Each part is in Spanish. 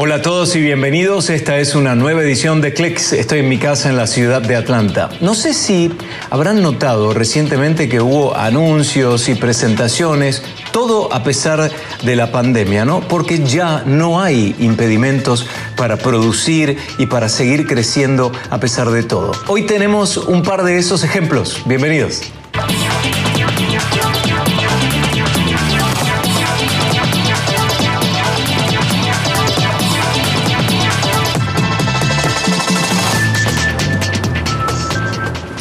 Hola a todos y bienvenidos. Esta es una nueva edición de Clicks. Estoy en mi casa en la ciudad de Atlanta. No sé si habrán notado recientemente que hubo anuncios y presentaciones, todo a pesar de la pandemia, ¿no? Porque ya no hay impedimentos para producir y para seguir creciendo a pesar de todo. Hoy tenemos un par de esos ejemplos. Bienvenidos.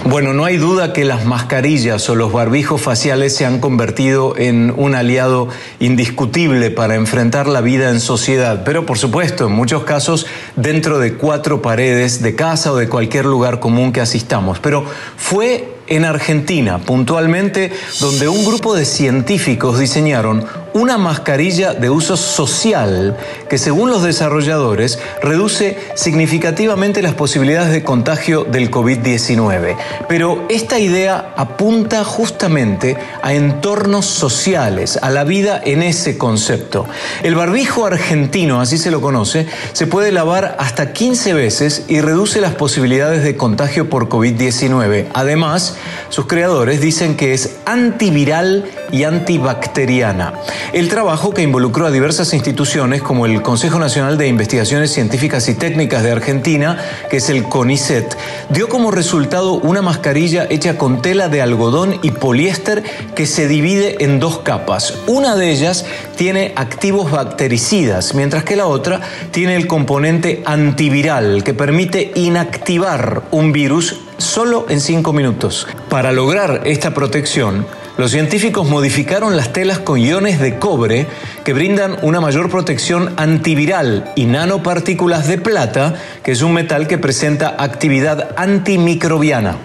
Bueno, no hay duda que las mascarillas o los barbijos faciales se han convertido en un aliado indiscutible para enfrentar la vida en sociedad, pero por supuesto, en muchos casos dentro de cuatro paredes de casa o de cualquier lugar común que asistamos. Pero fue en Argentina, puntualmente, donde un grupo de científicos diseñaron una mascarilla de uso social que, según los desarrolladores, reduce significativamente las posibilidades de contagio del COVID-19. Pero esta idea apunta justamente a entornos sociales, a la vida en ese concepto. El barbijo argentino, así se lo conoce, se puede lavar hasta 15 veces y reduce las posibilidades de contagio por COVID-19. Además, sus creadores dicen que es antiviral y antibacteriana. El trabajo que involucró a diversas instituciones como el Consejo Nacional de Investigaciones Científicas y Técnicas de Argentina, que es el CONICET, dio como resultado una mascarilla hecha con tela de algodón y poliéster que se divide en dos capas. Una de ellas tiene activos bactericidas, mientras que la otra tiene el componente antiviral que permite inactivar un virus solo en cinco minutos. Para lograr esta protección, los científicos modificaron las telas con iones de cobre que brindan una mayor protección antiviral y nanopartículas de plata, que es un metal que presenta actividad antimicrobiana.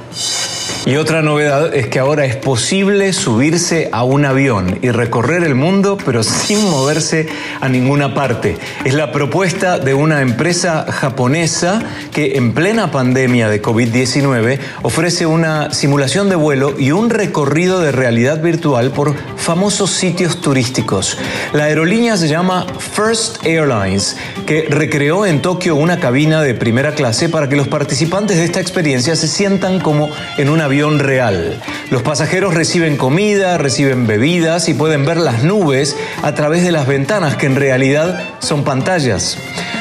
Y otra novedad es que ahora es posible subirse a un avión y recorrer el mundo pero sin moverse a ninguna parte. Es la propuesta de una empresa japonesa que en plena pandemia de COVID-19 ofrece una simulación de vuelo y un recorrido de realidad virtual por famosos sitios turísticos. La aerolínea se llama First Airlines, que recreó en Tokio una cabina de primera clase para que los participantes de esta experiencia se sientan como en una avión real. Los pasajeros reciben comida, reciben bebidas y pueden ver las nubes a través de las ventanas que en realidad son pantallas.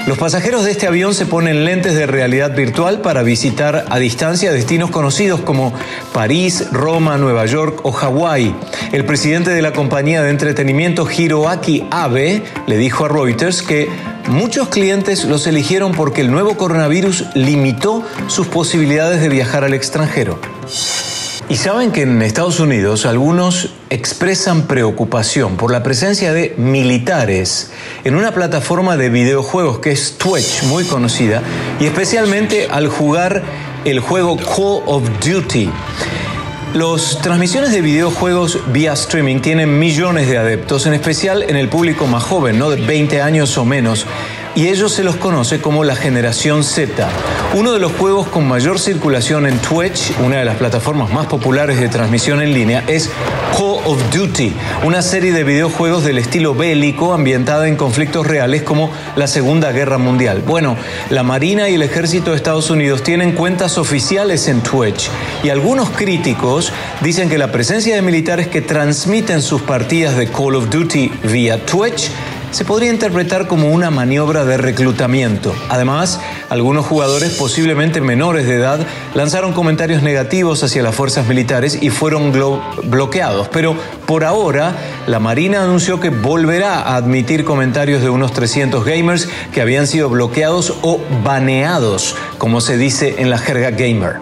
Los pasajeros de este avión se ponen lentes de realidad virtual para visitar a distancia destinos conocidos como París, Roma, Nueva York o Hawái. El presidente de la compañía de entretenimiento Hiroaki Abe le dijo a Reuters que muchos clientes los eligieron porque el nuevo coronavirus limitó sus posibilidades de viajar al extranjero. Y saben que en Estados Unidos algunos expresan preocupación por la presencia de militares en una plataforma de videojuegos que es Twitch, muy conocida, y especialmente al jugar el juego Call of Duty. Las transmisiones de videojuegos vía streaming tienen millones de adeptos, en especial en el público más joven, ¿no? de 20 años o menos y ellos se los conoce como la generación Z. Uno de los juegos con mayor circulación en Twitch, una de las plataformas más populares de transmisión en línea, es Call of Duty, una serie de videojuegos del estilo bélico ambientada en conflictos reales como la Segunda Guerra Mundial. Bueno, la Marina y el Ejército de Estados Unidos tienen cuentas oficiales en Twitch y algunos críticos dicen que la presencia de militares que transmiten sus partidas de Call of Duty vía Twitch se podría interpretar como una maniobra de reclutamiento. Además, algunos jugadores posiblemente menores de edad lanzaron comentarios negativos hacia las fuerzas militares y fueron bloqueados. Pero por ahora, la Marina anunció que volverá a admitir comentarios de unos 300 gamers que habían sido bloqueados o baneados, como se dice en la jerga gamer.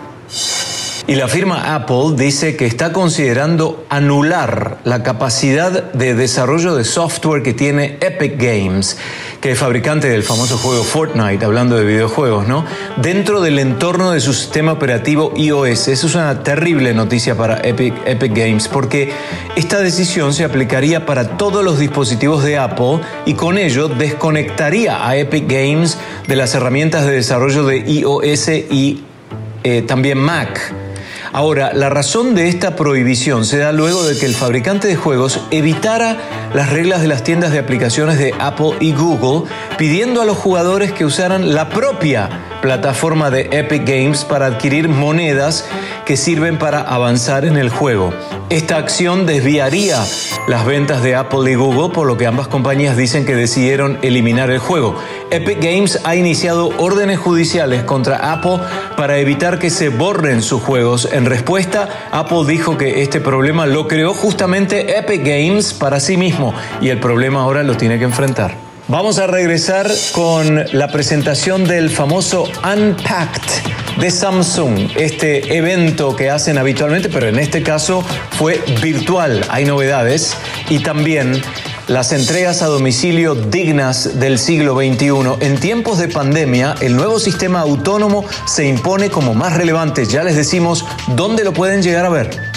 Y la firma Apple dice que está considerando anular la capacidad de desarrollo de software que tiene Epic Games, que es fabricante del famoso juego Fortnite, hablando de videojuegos, ¿no? Dentro del entorno de su sistema operativo iOS. Eso es una terrible noticia para Epic, Epic Games, porque esta decisión se aplicaría para todos los dispositivos de Apple y con ello desconectaría a Epic Games de las herramientas de desarrollo de iOS y eh, también Mac. Ahora, la razón de esta prohibición se da luego de que el fabricante de juegos evitara las reglas de las tiendas de aplicaciones de Apple y Google, pidiendo a los jugadores que usaran la propia plataforma de Epic Games para adquirir monedas que sirven para avanzar en el juego. Esta acción desviaría las ventas de Apple y Google, por lo que ambas compañías dicen que decidieron eliminar el juego. Epic Games ha iniciado órdenes judiciales contra Apple para evitar que se borren sus juegos. En respuesta, Apple dijo que este problema lo creó justamente Epic Games para sí mismo y el problema ahora lo tiene que enfrentar. Vamos a regresar con la presentación del famoso Unpacked de Samsung, este evento que hacen habitualmente, pero en este caso fue virtual. Hay novedades y también las entregas a domicilio dignas del siglo XXI. En tiempos de pandemia, el nuevo sistema autónomo se impone como más relevante. Ya les decimos dónde lo pueden llegar a ver.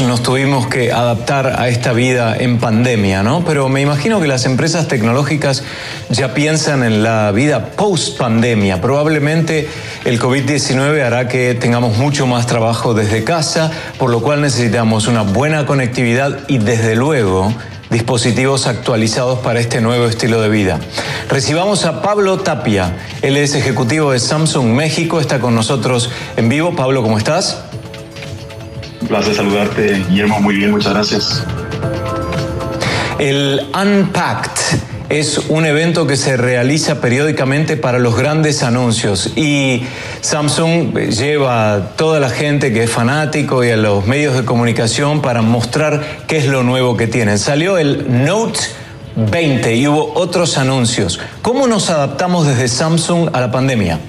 Nos tuvimos que adaptar a esta vida en pandemia, ¿no? Pero me imagino que las empresas tecnológicas ya piensan en la vida post pandemia. Probablemente el COVID-19 hará que tengamos mucho más trabajo desde casa, por lo cual necesitamos una buena conectividad y desde luego dispositivos actualizados para este nuevo estilo de vida. Recibamos a Pablo Tapia, él es ejecutivo de Samsung México, está con nosotros en vivo. Pablo, ¿cómo estás? Un placer saludarte, Guillermo. Muy bien, muchas gracias. El Unpacked es un evento que se realiza periódicamente para los grandes anuncios y Samsung lleva a toda la gente que es fanático y a los medios de comunicación para mostrar qué es lo nuevo que tienen. Salió el Note 20 y hubo otros anuncios. ¿Cómo nos adaptamos desde Samsung a la pandemia?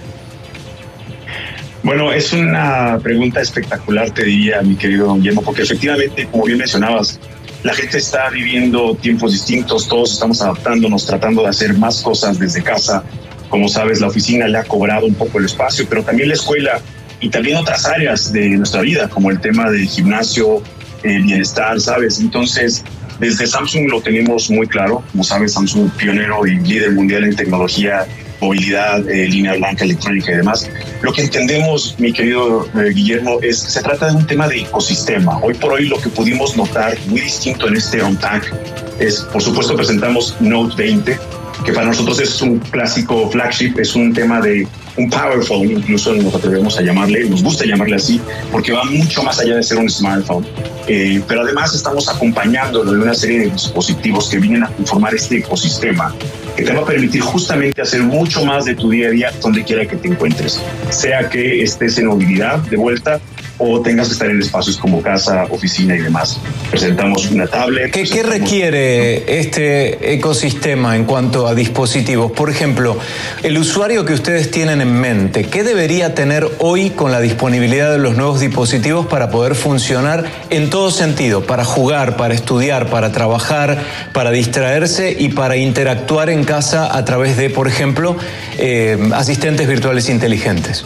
Bueno, es una pregunta espectacular, te diría, mi querido Guillermo, porque efectivamente, como bien mencionabas, la gente está viviendo tiempos distintos, todos estamos adaptándonos, tratando de hacer más cosas desde casa. Como sabes, la oficina le ha cobrado un poco el espacio, pero también la escuela y también otras áreas de nuestra vida, como el tema del gimnasio, el bienestar, ¿sabes? Entonces, desde Samsung lo tenemos muy claro. Como sabes, Samsung pionero y líder mundial en tecnología movilidad, eh, línea blanca electrónica y demás. Lo que entendemos, mi querido eh, Guillermo, es que se trata de un tema de ecosistema. Hoy por hoy lo que pudimos notar muy distinto en este Unpack es, por supuesto, presentamos Note 20, que para nosotros es un clásico flagship, es un tema de un power phone, incluso nos atrevemos a llamarle, nos gusta llamarle así, porque va mucho más allá de ser un smartphone. Eh, pero además estamos acompañándolo de una serie de dispositivos que vienen a conformar este ecosistema que te va a permitir justamente hacer mucho más de tu día a día donde quiera que te encuentres, sea que estés en movilidad de vuelta o tengas que estar en espacios como casa, oficina y demás. Presentamos una tablet. ¿Qué, ¿qué requiere este ecosistema en cuanto a dispositivos? Por ejemplo, el usuario que ustedes tienen en mente, ¿qué debería tener hoy con la disponibilidad de los nuevos dispositivos para poder funcionar en todo sentido? Para jugar, para estudiar, para trabajar, para distraerse y para interactuar en casa a través de, por ejemplo, eh, asistentes virtuales inteligentes.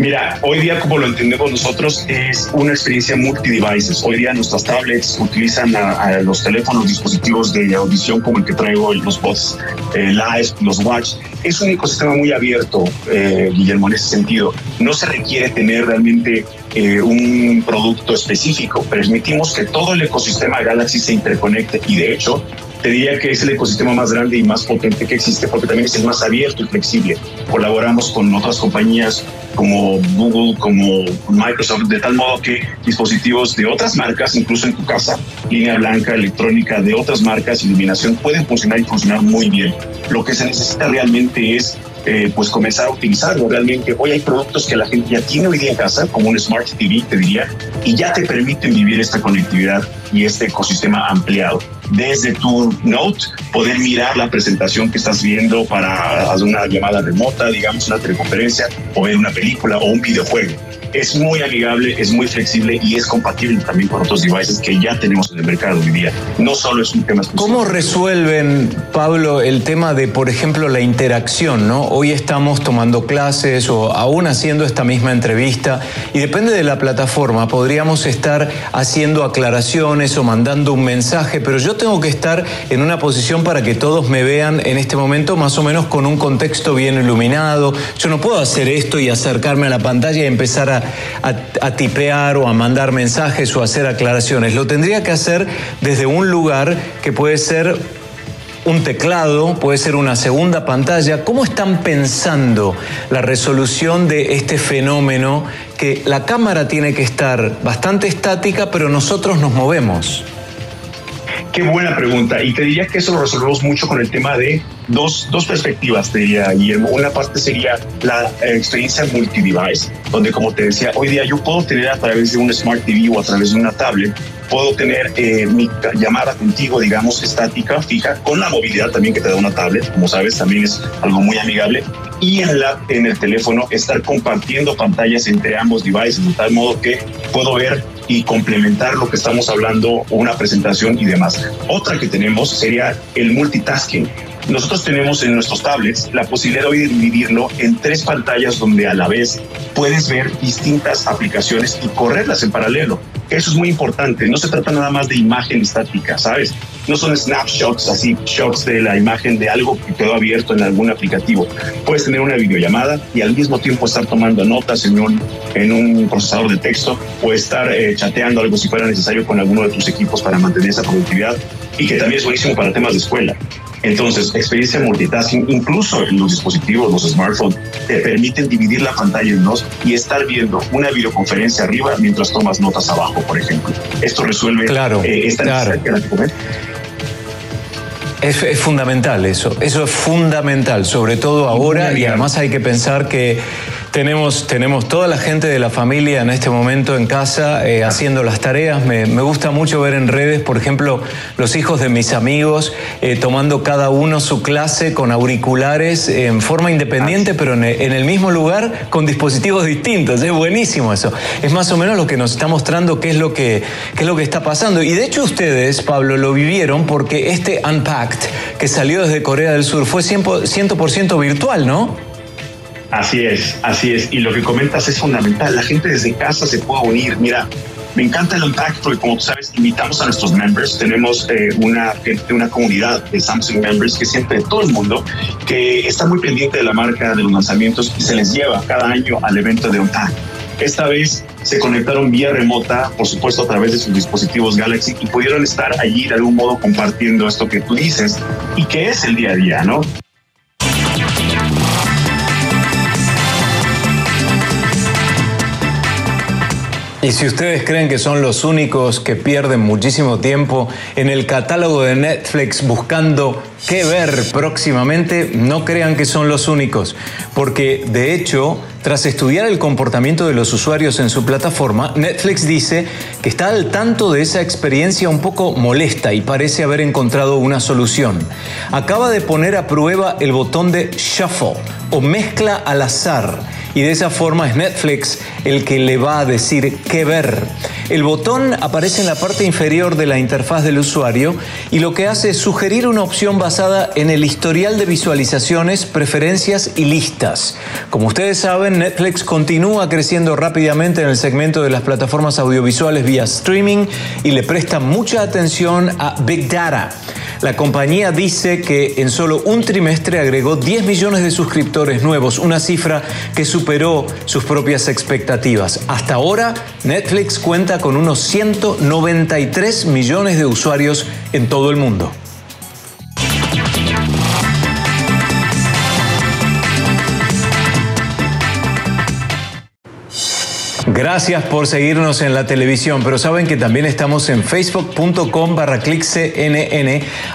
Mira, hoy día como lo entendemos nosotros es una experiencia multi-devices. Hoy día nuestras tablets utilizan a, los teléfonos, dispositivos de audición como el que traigo, los bots eh, live, los watch. Es un ecosistema muy abierto, eh, Guillermo, en ese sentido. No se requiere tener realmente eh, un producto específico. Permitimos que todo el ecosistema Galaxy se interconecte y de hecho te diría que es el ecosistema más grande y más potente que existe porque también es el más abierto y flexible. Colaboramos con otras compañías como Google, como Microsoft, de tal modo que dispositivos de otras marcas, incluso en tu casa, línea blanca, electrónica, de otras marcas, iluminación, pueden funcionar y funcionar muy bien. Lo que se necesita realmente es eh, pues comenzar a utilizarlo. Realmente hoy hay productos que la gente ya tiene hoy día en casa, como un Smart TV, te diría, y ya te permiten vivir esta conectividad y este ecosistema ampliado. Desde tu Note, poder mirar la presentación que estás viendo para hacer una llamada remota, digamos una teleconferencia, o ver una película o un videojuego. Es muy amigable, es muy flexible y es compatible también con otros devices que ya tenemos en el mercado hoy día. No solo es un tema ¿Cómo resuelven, Pablo, el tema de, por ejemplo, la interacción? ¿no? Hoy estamos tomando clases o aún haciendo esta misma entrevista y depende de la plataforma, podríamos estar haciendo aclaraciones o mandando un mensaje, pero yo tengo que estar en una posición para que todos me vean en este momento más o menos con un contexto bien iluminado. Yo no puedo hacer esto y acercarme a la pantalla y empezar a, a tipear o a mandar mensajes o hacer aclaraciones. Lo tendría que hacer desde un lugar que puede ser un teclado, puede ser una segunda pantalla. ¿Cómo están pensando la resolución de este fenómeno que la cámara tiene que estar bastante estática, pero nosotros nos movemos? Qué buena pregunta. Y te diría que eso lo resolvemos mucho con el tema de dos, dos perspectivas, te diría Guillermo. Una parte sería la eh, experiencia multi-device, donde como te decía, hoy día yo puedo tener a través de un Smart TV o a través de una tablet puedo tener eh, mi llamada contigo, digamos, estática, fija, con la movilidad también que te da una tablet, como sabes, también es algo muy amigable, y en, la, en el teléfono estar compartiendo pantallas entre ambos devices, de tal modo que puedo ver y complementar lo que estamos hablando, una presentación y demás. Otra que tenemos sería el multitasking. Nosotros tenemos en nuestros tablets la posibilidad hoy de dividirlo en tres pantallas donde a la vez puedes ver distintas aplicaciones y correrlas en paralelo. Eso es muy importante. No se trata nada más de imagen estática, ¿sabes? No son snapshots, así, shots de la imagen de algo que quedó abierto en algún aplicativo. Puedes tener una videollamada y al mismo tiempo estar tomando notas en un, en un procesador de texto o estar eh, chateando algo si fuera necesario con alguno de tus equipos para mantener esa productividad y que también es buenísimo para temas de escuela. Entonces, experiencia multitasking, incluso en los dispositivos, los smartphones, te permiten dividir la pantalla en dos y estar viendo una videoconferencia arriba mientras tomas notas abajo, por ejemplo. Esto resuelve claro, eh, esta claro. Es, es, fundamental eso, eso es fundamental, sobre todo ahora y además hay que pensar que tenemos, tenemos toda la gente de la familia en este momento en casa eh, haciendo las tareas. Me, gusta mucho ver en redes, por ejemplo, los hijos de mis amigos eh, tomando cada uno su clase con auriculares en forma independiente, pero en, el mismo lugar con dispositivos distintos. Es buenísimo eso. Es más o menos lo que nos está mostrando qué es lo que, qué es lo que está pasando. Y de hecho ustedes, Pablo, lo vivieron porque este Unpacked que salió desde Corea del Sur fue 100% virtual, ¿no? Así es, así es. Y lo que comentas es fundamental. La gente desde casa se puede unir. Mira, me encanta el Unpack porque como tú sabes, invitamos a nuestros members. Tenemos eh, una, una comunidad de Samsung members que siempre de todo el mundo que está muy pendiente de la marca, de los lanzamientos y se les lleva cada año al evento de Unpack. Esta vez se conectaron vía remota, por supuesto a través de sus dispositivos Galaxy y pudieron estar allí de algún modo compartiendo esto que tú dices y que es el día a día, ¿no? Y si ustedes creen que son los únicos que pierden muchísimo tiempo en el catálogo de Netflix buscando qué ver próximamente, no crean que son los únicos, porque de hecho, tras estudiar el comportamiento de los usuarios en su plataforma, Netflix dice que está al tanto de esa experiencia un poco molesta y parece haber encontrado una solución. Acaba de poner a prueba el botón de Shuffle o mezcla al azar y de esa forma es Netflix el que le va a decir qué ver. El botón aparece en la parte inferior de la interfaz del usuario y lo que hace es sugerir una opción basada en el historial de visualizaciones, preferencias y listas. Como ustedes saben, Netflix continúa creciendo rápidamente en el segmento de las plataformas audiovisuales vía streaming y le presta mucha atención a Big Data. La compañía dice que en solo un trimestre agregó 10 millones de suscriptores nuevos, una cifra que superó sus propias expectativas. Hasta ahora, Netflix cuenta con unos 193 millones de usuarios en todo el mundo. Gracias por seguirnos en la televisión, pero saben que también estamos en facebook.com barra.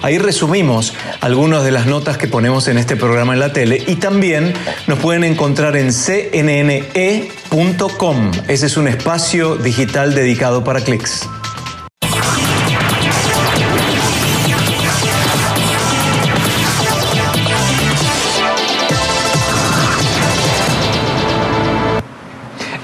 Ahí resumimos algunas de las notas que ponemos en este programa en la tele y también nos pueden encontrar en cnne.com. Ese es un espacio digital dedicado para clics.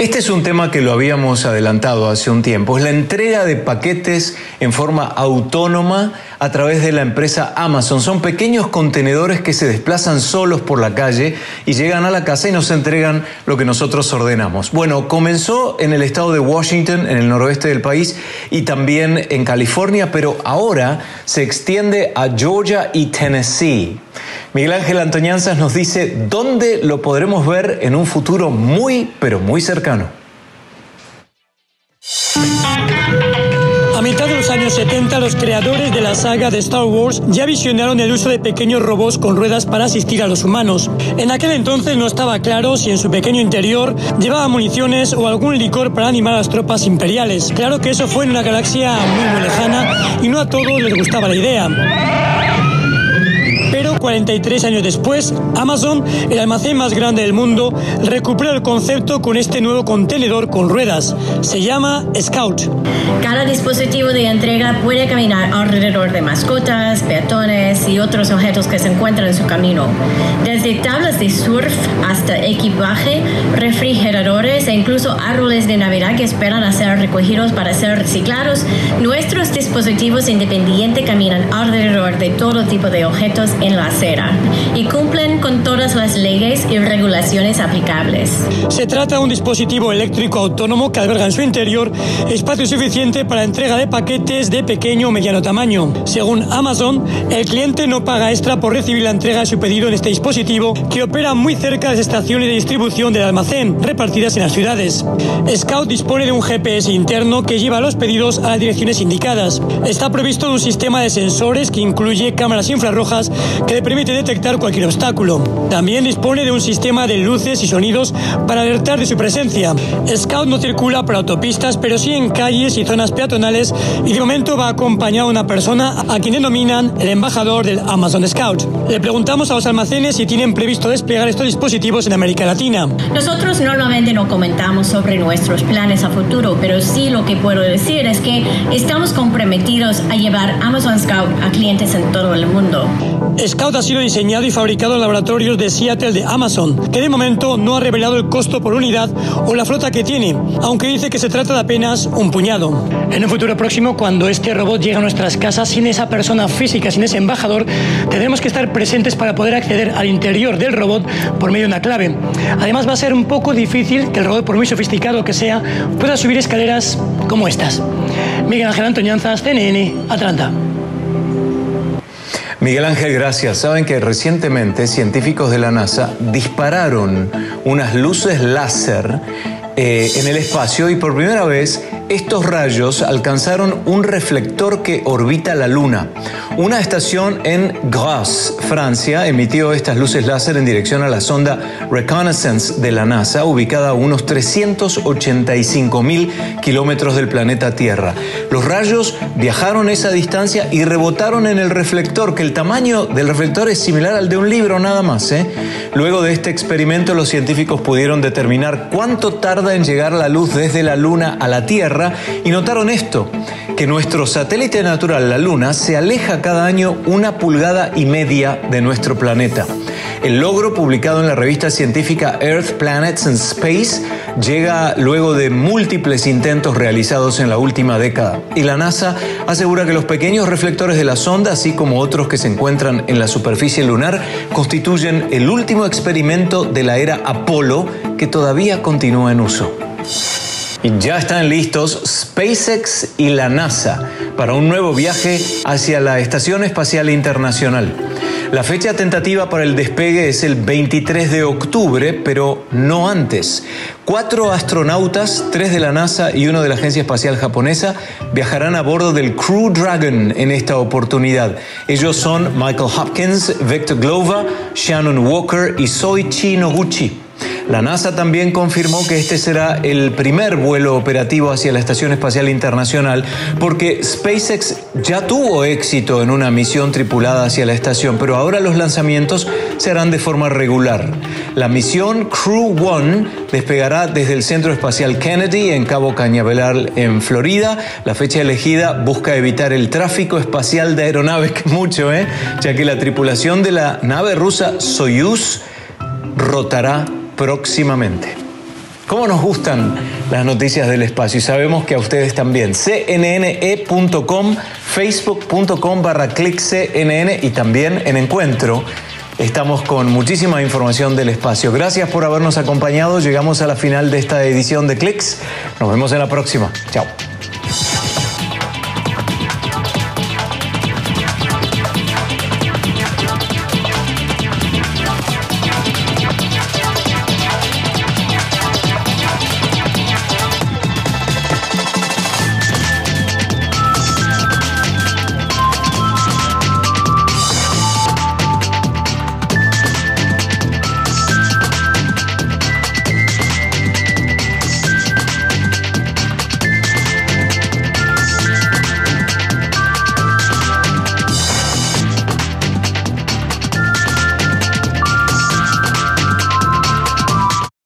Este es un tema que lo habíamos adelantado hace un tiempo, es la entrega de paquetes en forma autónoma a través de la empresa Amazon. Son pequeños contenedores que se desplazan solos por la calle y llegan a la casa y nos entregan lo que nosotros ordenamos. Bueno, comenzó en el estado de Washington, en el noroeste del país, y también en California, pero ahora se extiende a Georgia y Tennessee. Miguel Ángel Antoñanzas nos dice dónde lo podremos ver en un futuro muy, pero muy cercano. Años 70, los creadores de la saga de Star Wars ya visionaron el uso de pequeños robots con ruedas para asistir a los humanos. En aquel entonces no estaba claro si en su pequeño interior llevaba municiones o algún licor para animar a las tropas imperiales. Claro que eso fue en una galaxia muy, muy lejana y no a todos les gustaba la idea. 43 años después, Amazon, el almacén más grande del mundo, recupera el concepto con este nuevo contenedor con ruedas. Se llama Scout. Cada dispositivo de entrega puede caminar alrededor de mascotas, peatones y otros objetos que se encuentran en su camino. Desde tablas de surf hasta equipaje, refrigeradores e incluso árboles de Navidad que esperan a ser recogidos para ser reciclados, nuestros dispositivos independientes caminan alrededor de todo tipo de objetos en la y cumplen con todas las leyes y regulaciones aplicables. Se trata de un dispositivo eléctrico autónomo que alberga en su interior espacio suficiente para entrega de paquetes de pequeño o mediano tamaño. Según Amazon, el cliente no paga extra por recibir la entrega de su pedido en este dispositivo que opera muy cerca de las estaciones de distribución del almacén repartidas en las ciudades. Scout dispone de un GPS interno que lleva los pedidos a las direcciones indicadas. Está provisto de un sistema de sensores que incluye cámaras infrarrojas que le permite detectar cualquier obstáculo. También dispone de un sistema de luces y sonidos para alertar de su presencia. Scout no circula por autopistas, pero sí en calles y zonas peatonales y de momento va acompañado de una persona a quien denominan el embajador del Amazon Scout. Le preguntamos a los almacenes si tienen previsto desplegar estos dispositivos en América Latina. Nosotros normalmente no comentamos sobre nuestros planes a futuro, pero sí lo que puedo decir es que estamos comprometidos a llevar Amazon Scout a clientes en todo el mundo. Scout ha sido diseñado y fabricado en laboratorios de Seattle de Amazon, que de momento no ha revelado el costo por unidad o la flota que tiene, aunque dice que se trata de apenas un puñado. En un futuro próximo, cuando este robot llegue a nuestras casas sin esa persona física, sin ese embajador, tendremos que estar presentes para poder acceder al interior del robot por medio de una clave. Además va a ser un poco difícil que el robot, por muy sofisticado que sea, pueda subir escaleras como estas. Miguel Ángel Antoñanzas, CNN, Atlanta. Miguel Ángel, gracias. Saben que recientemente científicos de la NASA dispararon unas luces láser eh, en el espacio y por primera vez estos rayos alcanzaron un reflector que orbita la Luna. Una estación en Grasse, Francia, emitió estas luces láser en dirección a la sonda Reconnaissance de la NASA, ubicada a unos 385 mil kilómetros del planeta Tierra. Los rayos viajaron esa distancia y rebotaron en el reflector, que el tamaño del reflector es similar al de un libro nada más. ¿eh? Luego de este experimento, los científicos pudieron determinar cuánto tarda en llegar la luz desde la Luna a la Tierra y notaron esto, que nuestro satélite natural, la Luna, se aleja cada año una pulgada y media de nuestro planeta. El logro, publicado en la revista científica Earth, Planets and Space, llega luego de múltiples intentos realizados en la última década. Y la NASA asegura que los pequeños reflectores de la sonda, así como otros que se encuentran en la superficie lunar, constituyen el último experimento de la era Apolo que todavía continúa en uso. Y ya están listos SpaceX y la NASA para un nuevo viaje hacia la Estación Espacial Internacional. La fecha tentativa para el despegue es el 23 de octubre, pero no antes. Cuatro astronautas, tres de la NASA y uno de la Agencia Espacial Japonesa, viajarán a bordo del Crew Dragon en esta oportunidad. Ellos son Michael Hopkins, Victor Glover, Shannon Walker y Soichi Noguchi. La NASA también confirmó que este será el primer vuelo operativo hacia la Estación Espacial Internacional porque SpaceX ya tuvo éxito en una misión tripulada hacia la estación, pero ahora los lanzamientos se harán de forma regular. La misión Crew One despegará desde el Centro Espacial Kennedy en Cabo Cañaveral, en Florida. La fecha elegida busca evitar el tráfico espacial de aeronaves, que mucho, ¿eh? ya que la tripulación de la nave rusa Soyuz rotará próximamente. ¿Cómo nos gustan las noticias del espacio? Y sabemos que a ustedes también. cnne.com, facebook.com barra click CNN y también en Encuentro. Estamos con muchísima información del espacio. Gracias por habernos acompañado. Llegamos a la final de esta edición de Clicks. Nos vemos en la próxima. Chao.